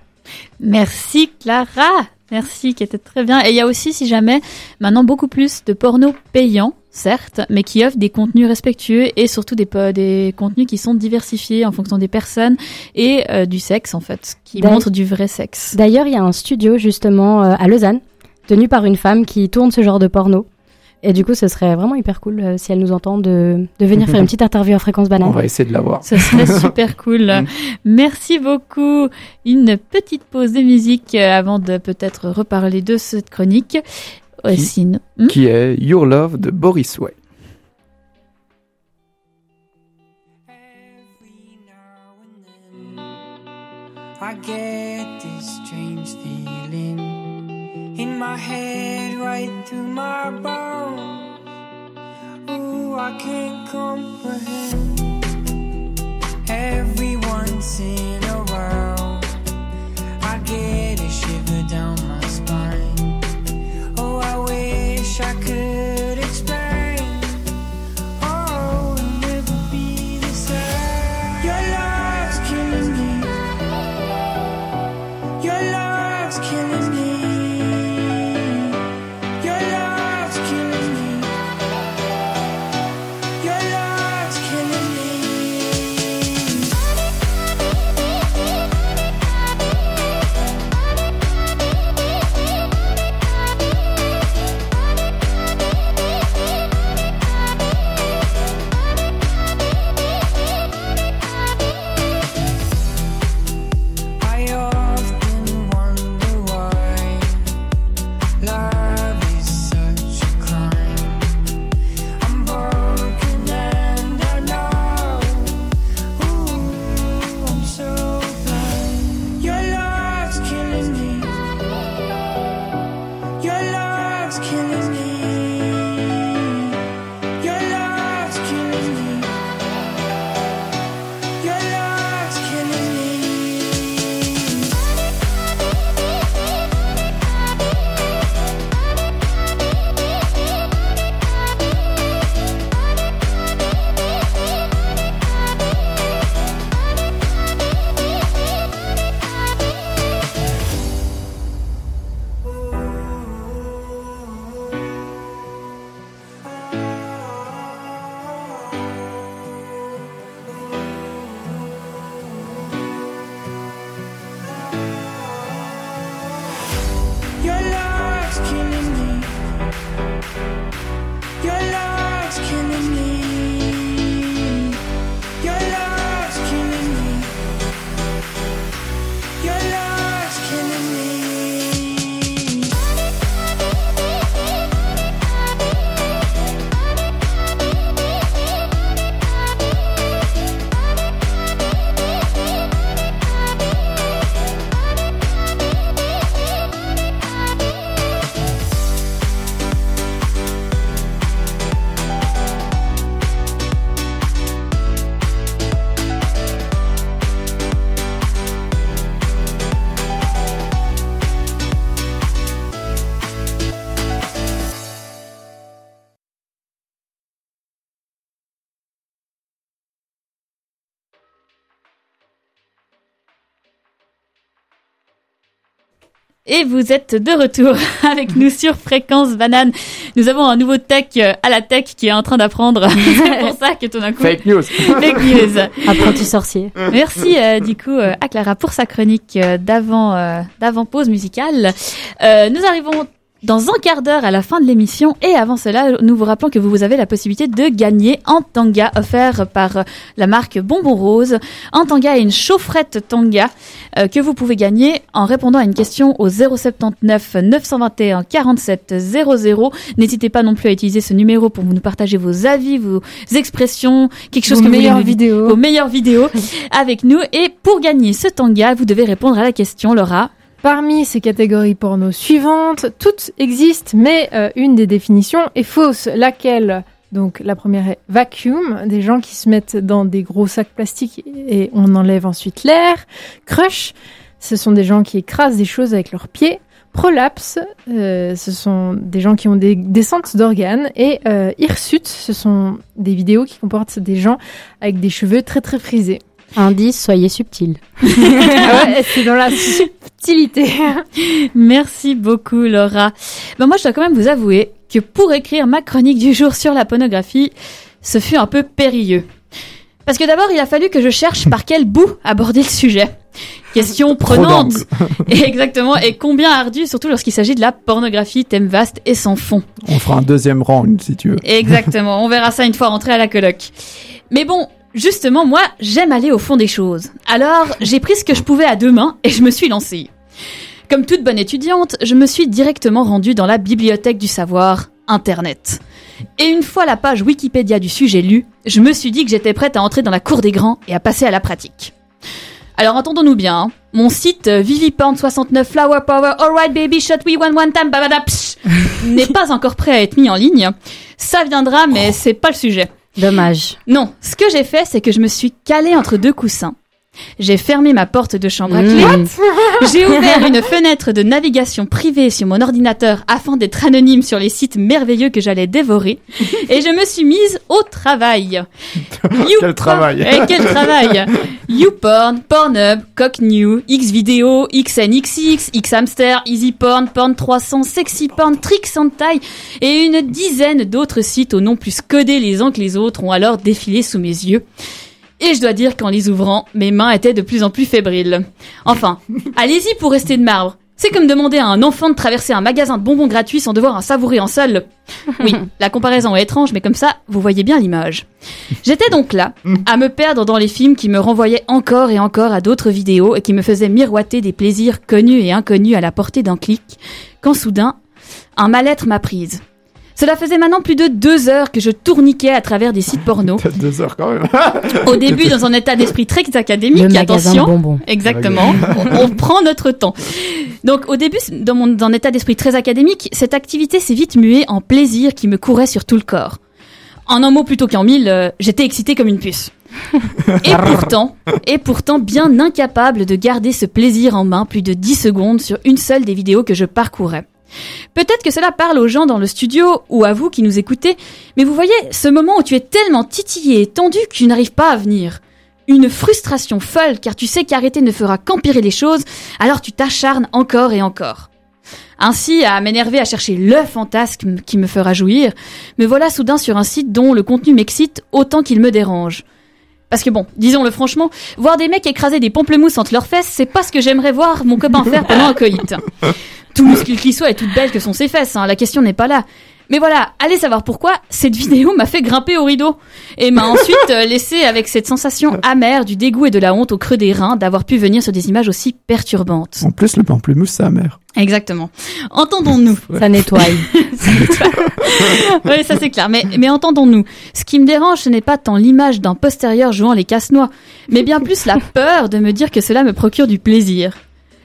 Merci Clara. Merci, qui était très bien. Et il y a aussi, si jamais, maintenant beaucoup plus de porno payants, certes, mais qui offrent des contenus respectueux et surtout des, des contenus qui sont diversifiés en fonction des personnes et euh, du sexe, en fait, qui montrent du vrai sexe. D'ailleurs, il y a un studio justement euh, à Lausanne, tenu par une femme qui tourne ce genre de porno. Et du coup, ce serait vraiment hyper cool euh, si elle nous entend de, de venir faire une *laughs* petite interview à Fréquence On Banane. va essayer de l'avoir. Ce serait *laughs* super cool. Merci beaucoup. Une petite pause de musique euh, avant de peut-être reparler de cette chronique. Qui- sinon- Hmm Qui est Your Love de Boris Way. I get this strange feeling in my head, right through my bones. Ooh, I can't comprehend. Every once in a while, I get Et vous êtes de retour *laughs* avec nous sur Fréquence Banane. Nous avons un nouveau tech euh, à la tech qui est en train d'apprendre. *laughs* C'est pour ça que tout d'un coup... Fake news. *laughs* Fake news. Apprenti sorcier. Merci euh, du coup euh, à Clara pour sa chronique euh, d'avant euh, d'avant pause musicale. Euh, nous arrivons dans un quart d'heure à la fin de l'émission et avant cela, nous vous rappelons que vous avez la possibilité de gagner un tanga offert par la marque Bonbon Rose, un tanga et une chaufferette tanga euh, que vous pouvez gagner en répondant à une question au 079 921 47 00. N'hésitez pas non plus à utiliser ce numéro pour nous partager vos avis, vos expressions, quelque chose Vos que meilleures vidéos. vos meilleures vidéos *laughs* avec nous. Et pour gagner ce tanga, vous devez répondre à la question, Laura. Parmi ces catégories porno suivantes, toutes existent, mais euh, une des définitions est fausse. Laquelle? Donc la première est vacuum, des gens qui se mettent dans des gros sacs plastiques et on enlève ensuite l'air. Crush, ce sont des gens qui écrasent des choses avec leurs pieds. Prolapse, euh, ce sont des gens qui ont des descentes d'organes. Et euh, hirsute, ce sont des vidéos qui comportent des gens avec des cheveux très très frisés. Indice, soyez subtil. *laughs* ah ouais, c'est dans la subtilité. Merci beaucoup, Laura. Ben, moi, je dois quand même vous avouer que pour écrire ma chronique du jour sur la pornographie, ce fut un peu périlleux. Parce que d'abord, il a fallu que je cherche par quel bout aborder le sujet. Question prenante. Et *laughs* exactement. Et combien ardu, surtout lorsqu'il s'agit de la pornographie, thème vaste et sans fond. On fera un deuxième round si tu veux. Exactement. On verra ça une fois rentré à la coloc. Mais bon, justement, moi, j'aime aller au fond des choses. Alors, j'ai pris ce que je pouvais à deux mains et je me suis lancée. Comme toute bonne étudiante, je me suis directement rendue dans la bibliothèque du savoir, Internet. Et une fois la page Wikipédia du sujet lue, je me suis dit que j'étais prête à entrer dans la cour des grands et à passer à la pratique. Alors entendons-nous bien, hein. mon site euh, Viviporn69 Flower Power Alright Baby Shot We One One Time babada, *laughs* n'est pas encore prêt à être mis en ligne. Ça viendra, mais c'est pas le sujet. Dommage. Non, ce que j'ai fait, c'est que je me suis calée entre deux coussins. J'ai fermé ma porte de chambre à clé. *laughs* J'ai ouvert une fenêtre de navigation privée sur mon ordinateur afin d'être anonyme sur les sites merveilleux que j'allais dévorer. Et je me suis mise au travail. *laughs* Quel travail. Et quel travail YouPorn, Pornhub, Cocknew, Xvideo, XNXX, Xhamster, EasyPorn, Porn300, SexyPorn, Trixantai et une dizaine d'autres sites aux noms plus codés les uns que les autres ont alors défilé sous mes yeux. Et je dois dire qu'en les ouvrant, mes mains étaient de plus en plus fébriles. Enfin, *laughs* allez-y pour rester de marbre. C'est comme demander à un enfant de traverser un magasin de bonbons gratuits sans devoir en savourer en seul. Oui, *laughs* la comparaison est étrange, mais comme ça, vous voyez bien l'image. J'étais donc là, à me perdre dans les films qui me renvoyaient encore et encore à d'autres vidéos et qui me faisaient miroiter des plaisirs connus et inconnus à la portée d'un clic, quand soudain, un mal-être m'a prise. Cela faisait maintenant plus de deux heures que je tourniquais à travers des sites porno. *laughs* Deux heures quand même. *laughs* Au début, dans un état d'esprit très académique, attention. de bonbons. Exactement. on, on prend notre temps. Donc, au début, dans mon dans un état d'esprit très académique, cette activité s'est vite muée en plaisir qui me courait sur tout le corps. En un mot plutôt qu'en mille, euh, j'étais excitée comme une puce. *laughs* Et pourtant, et pourtant bien incapable de garder ce plaisir en main plus de 10 secondes sur une seule des vidéos que je parcourais. Peut-être que cela parle aux gens dans le studio ou à vous qui nous écoutez, mais vous voyez, ce moment où tu es tellement titillé et tendu que tu n'arrives pas à venir. Une frustration folle car tu sais qu'arrêter ne fera qu'empirer les choses, alors tu t'acharnes encore et encore. Ainsi, à m'énerver à chercher le fantasme qui me fera jouir, me voilà soudain sur un site dont le contenu m'excite autant qu'il me dérange. Parce que bon, disons-le franchement, voir des mecs écraser des pamplemousses entre leurs fesses, c'est pas ce que j'aimerais voir mon copain faire pendant un coït. *laughs* Tout muscle qui soit est toute belle que sont ses fesses, hein, la question n'est pas là. Mais voilà, allez savoir pourquoi, cette vidéo m'a fait grimper au rideau. Et m'a *laughs* ensuite euh, laissé avec cette sensation amère du dégoût et de la honte au creux des reins d'avoir pu venir sur des images aussi perturbantes. En plus, le pamplemousse, c'est amer. Exactement. Entendons-nous. *laughs* Ça nettoie. *laughs* oui, ça c'est clair. Mais, mais entendons-nous. Ce qui me dérange, ce n'est pas tant l'image d'un postérieur jouant les casse-noix, mais bien plus la peur de me dire que cela me procure du plaisir.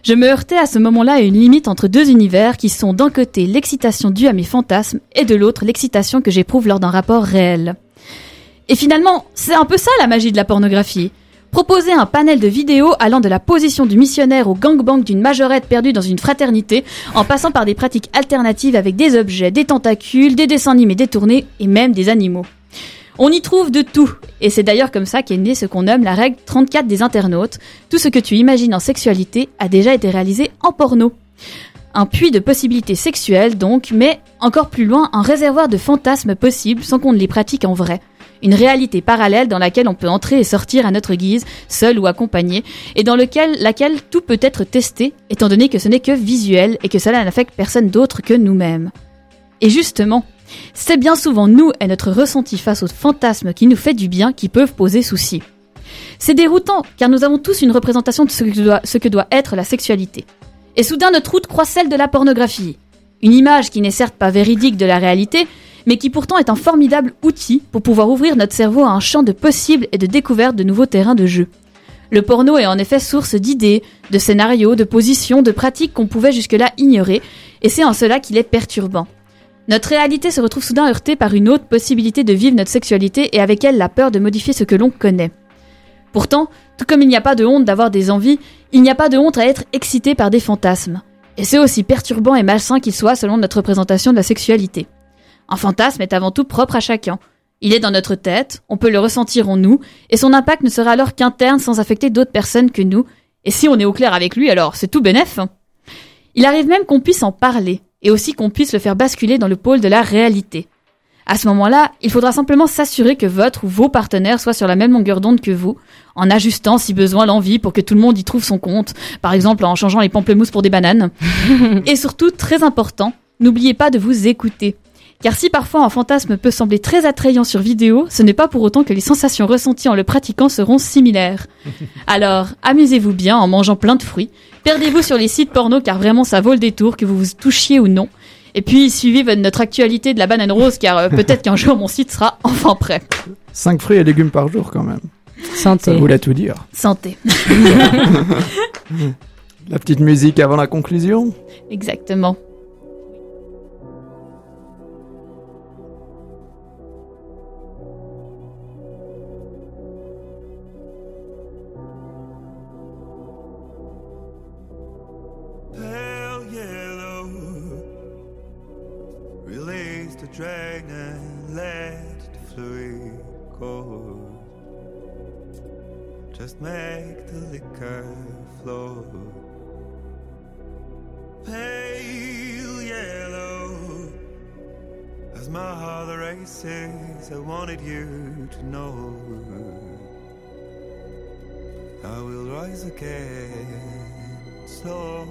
Je me heurtais à ce moment-là à une limite entre deux univers qui sont d'un côté l'excitation due à mes fantasmes et de l'autre l'excitation que j'éprouve lors d'un rapport réel. Et finalement, c'est un peu ça la magie de la pornographie. Proposer un panel de vidéos allant de la position du missionnaire au gangbang d'une majorette perdue dans une fraternité, en passant par des pratiques alternatives avec des objets, des tentacules, des dessins animés détournés et même des animaux. On y trouve de tout, et c'est d'ailleurs comme ça qu'est né ce qu'on nomme la règle 34 des internautes. Tout ce que tu imagines en sexualité a déjà été réalisé en porno. Un puits de possibilités sexuelles donc, mais encore plus loin, un réservoir de fantasmes possibles sans qu'on ne les pratique en vrai. Une réalité parallèle dans laquelle on peut entrer et sortir à notre guise, seul ou accompagné, et dans laquelle tout peut être testé, étant donné que ce n'est que visuel et que cela n'affecte personne d'autre que nous-mêmes. Et justement, c'est bien souvent nous et notre ressenti face aux fantasmes qui nous fait du bien qui peuvent poser souci. C'est déroutant, car nous avons tous une représentation de ce que doit, ce que doit être la sexualité. Et soudain notre route croise celle de la pornographie. Une image qui n'est certes pas véridique de la réalité, mais qui pourtant est un formidable outil pour pouvoir ouvrir notre cerveau à un champ de possibles et de découverte de nouveaux terrains de jeu. Le porno est en effet source d'idées, de scénarios, de positions, de pratiques qu'on pouvait jusque-là ignorer, et c'est en cela qu'il est perturbant. Notre réalité se retrouve soudain heurtée par une autre possibilité de vivre notre sexualité et avec elle la peur de modifier ce que l'on connaît. Pourtant, tout comme il n'y a pas de honte d'avoir des envies, il n'y a pas de honte à être excité par des fantasmes. Et c'est aussi perturbant et malsain qu'il soit selon notre représentation de la sexualité. Un fantasme est avant tout propre à chacun. Il est dans notre tête, on peut le ressentir en nous, et son impact ne sera alors qu'interne sans affecter d'autres personnes que nous. Et si on est au clair avec lui, alors c'est tout bénef. Il arrive même qu'on puisse en parler, et aussi qu'on puisse le faire basculer dans le pôle de la réalité. À ce moment-là, il faudra simplement s'assurer que votre ou vos partenaires soient sur la même longueur d'onde que vous, en ajustant si besoin l'envie pour que tout le monde y trouve son compte, par exemple en changeant les pamplemousses pour des bananes. *laughs* et surtout, très important, n'oubliez pas de vous écouter. Car si parfois un fantasme peut sembler très attrayant sur vidéo, ce n'est pas pour autant que les sensations ressenties en le pratiquant seront similaires. *laughs* Alors, amusez-vous bien en mangeant plein de fruits, perdez-vous sur les sites porno car vraiment ça vaut le détour, que vous vous touchiez ou non. Et puis suivez notre actualité de la banane rose car euh, peut-être qu'un jour mon site sera enfin prêt. 5 fruits et légumes par jour quand même. Ça Santé. voulait tout dire. Santé. *laughs* La petite musique avant la conclusion. Exactement. Go. Just make the liquor flow. Pale yellow. As my heart races, I wanted you to know. I will rise again, slow.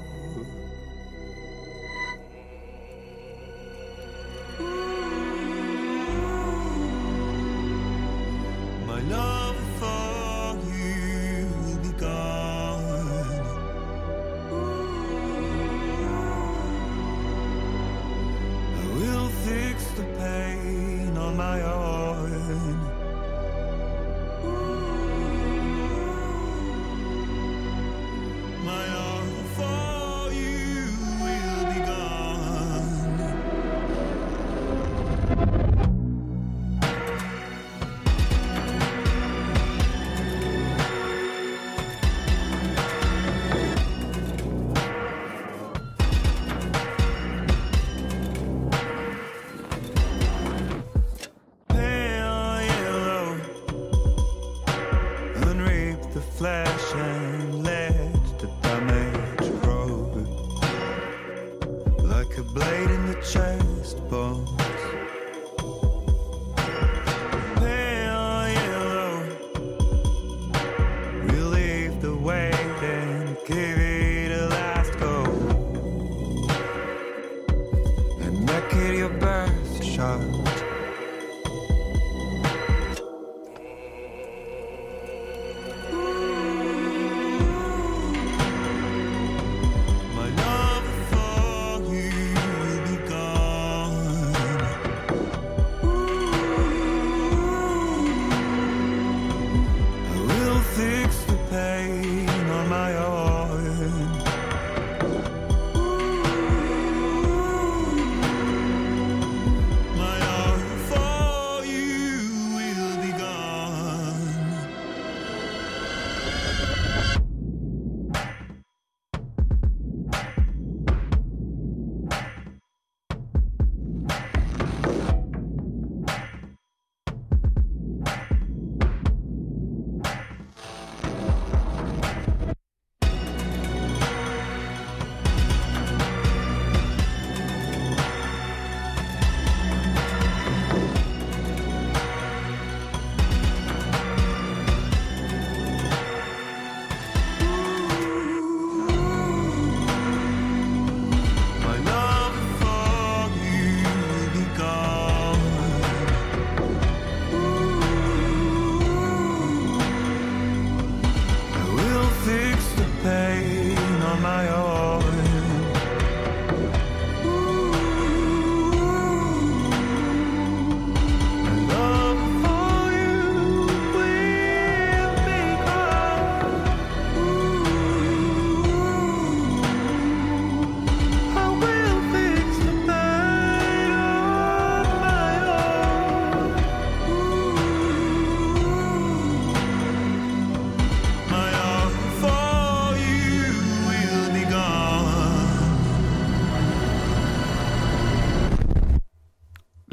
Shot.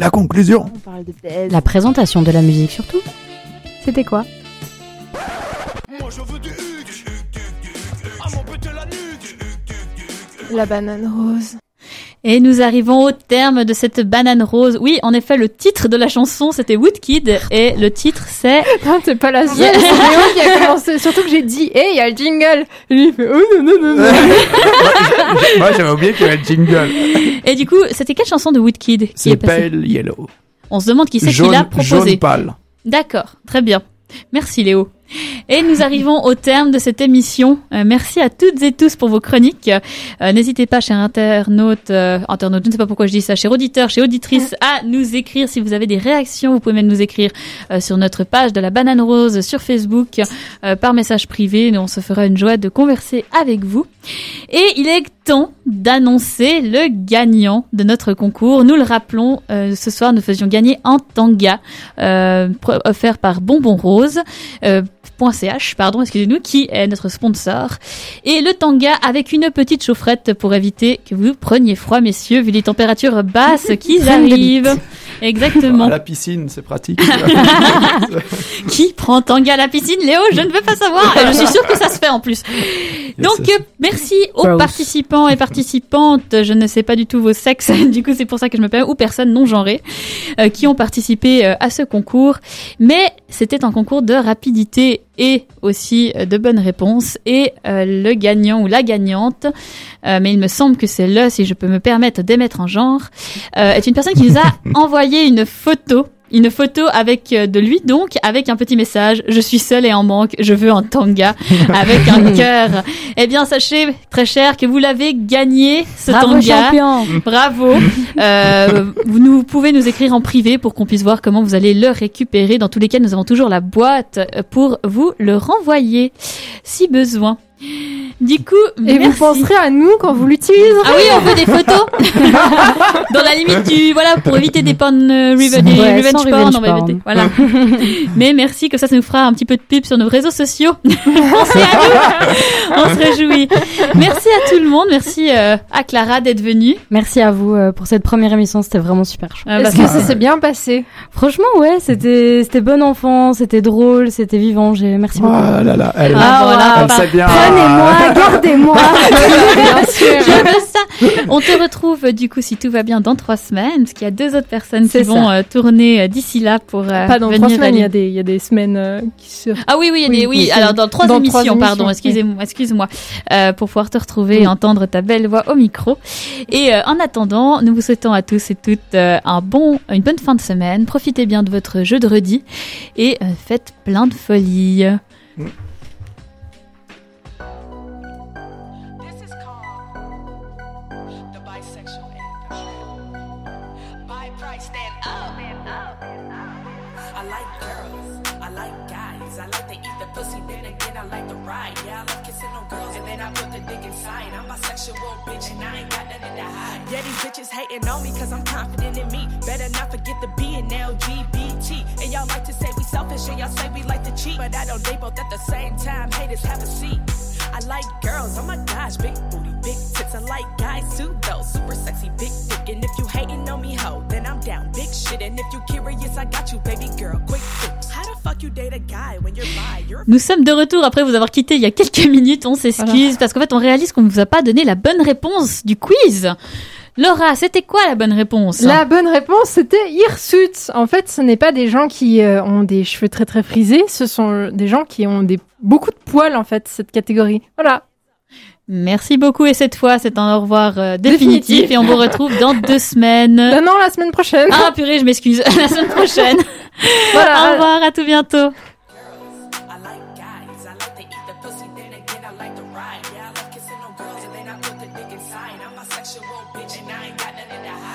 La conclusion. On parle de baise. La présentation de la musique surtout. C'était quoi? La banane rose. Et nous arrivons au terme de cette banane rose. Oui, en effet, le titre de la chanson, c'était Woodkid. Et le titre, c'est... *laughs* Non, c'est pas la seule. C'est Léo qui a commencé. Surtout que j'ai dit, hé, il y a le jingle. Et lui, il fait, oh non, non, non, non. *laughs* Moi, j'avais oublié qu'il y avait le jingle. Et du coup, c'était quelle chanson de Woodkid qui est C'est Pale Yellow. On se demande qui c'est qui l'a proposé. jaune pâle. D'accord, très bien. Merci Léo. Et nous *laughs* arrivons au terme de cette émission. Euh, merci à toutes et tous pour vos chroniques. Euh, N'hésitez pas, chers internautes, euh, internautes, je ne sais pas pourquoi je dis ça, chers auditeurs, chers auditrices, *laughs* à nous écrire si vous avez des réactions. Vous pouvez même nous écrire euh, sur notre page de la Banane Rose sur Facebook euh, par message privé. Nous, on se fera une joie de converser avec vous. Et il est temps d'annoncer le gagnant de notre concours. Nous le rappelons, euh, ce soir, nous faisions gagner un tanga euh, offert par Bonbon Rose. Euh, .ch, pardon, excusez-nous, qui est notre sponsor. Et le tanga avec une petite chaufferette pour éviter que vous preniez froid, messieurs, vu les températures basses qui arrivent. À Exactement. la piscine, c'est pratique. Qui prend tanga à la piscine Léo, je ne veux pas savoir. Je suis sûre que ça se fait en plus. Donc, euh, merci aux participants et participantes. Je ne sais pas du tout vos sexes. Du coup, c'est pour ça que je me permets. Ou personnes non genrées euh, qui ont participé euh, à ce concours. Mais c'était un concours de rapidité et aussi euh, de bonnes réponses. Et euh, le gagnant ou la gagnante, euh, mais il me semble que c'est le, si je peux me permettre d'émettre en genre, euh, est une personne qui nous a *laughs* envoyé une photo. Une photo avec euh, de lui donc avec un petit message je suis seule et en manque je veux un tanga *laughs* avec un cœur eh bien sachez très cher que vous l'avez gagné ce Bravo tanga champion Bravo. Euh, vous nous pouvez nous écrire en privé pour qu'on puisse voir comment vous allez le récupérer. Dans tous les cas, nous avons toujours la boîte pour vous le renvoyer si besoin. Du coup, Et vous penserez à nous quand vous l'utiliserez. Ah oui, on veut des photos. *laughs* Dans la limite du voilà pour éviter des porn euh, des Ouais, revenge sans porn, revenge on va porn. éviter. Voilà. Mais merci que ça, ça nous fera un petit peu de pub sur nos réseaux sociaux. *laughs* Pensez à nous. On se réjouit. Merci à tout le monde. Merci euh, à Clara d'être venue. Merci à vous euh, pour cette première émission, c'était vraiment super chouette. Euh, parce Est-ce que ça s'est bien passé? Franchement, ouais, c'était c'était bon enfant, c'était drôle, c'était vivant. J'ai merci beaucoup. Ah là là, elle, Ah, voilà, elle sait bien. Prenez-moi, gardez-moi. *laughs* Bien sûr. Je veux ça. On te retrouve du coup si tout va bien dans trois semaines, parce qu'il y a deux autres personnes qui vont euh, tourner euh, d'ici là pour euh, Pas dans venir trois semaines, il y a des, il y a des semaines euh, qui se... Ah oui, oui, il y a des- Oui, Alors dans trois dans émissions, trois pardon. Excusez-moi, excuse-moi, euh, pour pouvoir te retrouver et entendre ta belle voix au micro. Et euh, en attendant, nous vous souhaitons à tous et toutes euh, un bon, une bonne fin de semaine. Profitez bien de votre jeu de redis et euh, faites plein de folies. Hating on me cause I'm confident in me. Better not forget the B and LGBT. And y'all like to say we selfish, and y'all say we like to cheat. But I don't date both at the same time. Haters have a seat. I like girls, oh my gosh, big booty, big tits. I like guys too, though, super sexy, big dick. And if you hating on me, ho, then I'm down, big shit. And if you curious, I got you, baby girl, quick fix. How the fuck you date a guy when you're bi? You're Nous sommes de retour après vous avoir quitté il y a quelques minutes. On s'excuse parce qu'en fait on réalise qu'on ne vous a pas donné la bonne réponse du quiz. Laura, c'était quoi la bonne réponse La bonne réponse, c'était hirsutes. En fait, ce n'est pas des gens qui euh, ont des cheveux très très frisés, ce sont des gens qui ont des beaucoup de poils en fait, cette catégorie. Voilà. Merci beaucoup et cette fois c'est un au revoir euh, définitif, Définitif. et on vous retrouve dans *laughs* deux semaines. Euh, non, la semaine prochaine. Ah purée, je m'excuse. *laughs* la semaine prochaine. Voilà. Au revoir, à tout bientôt.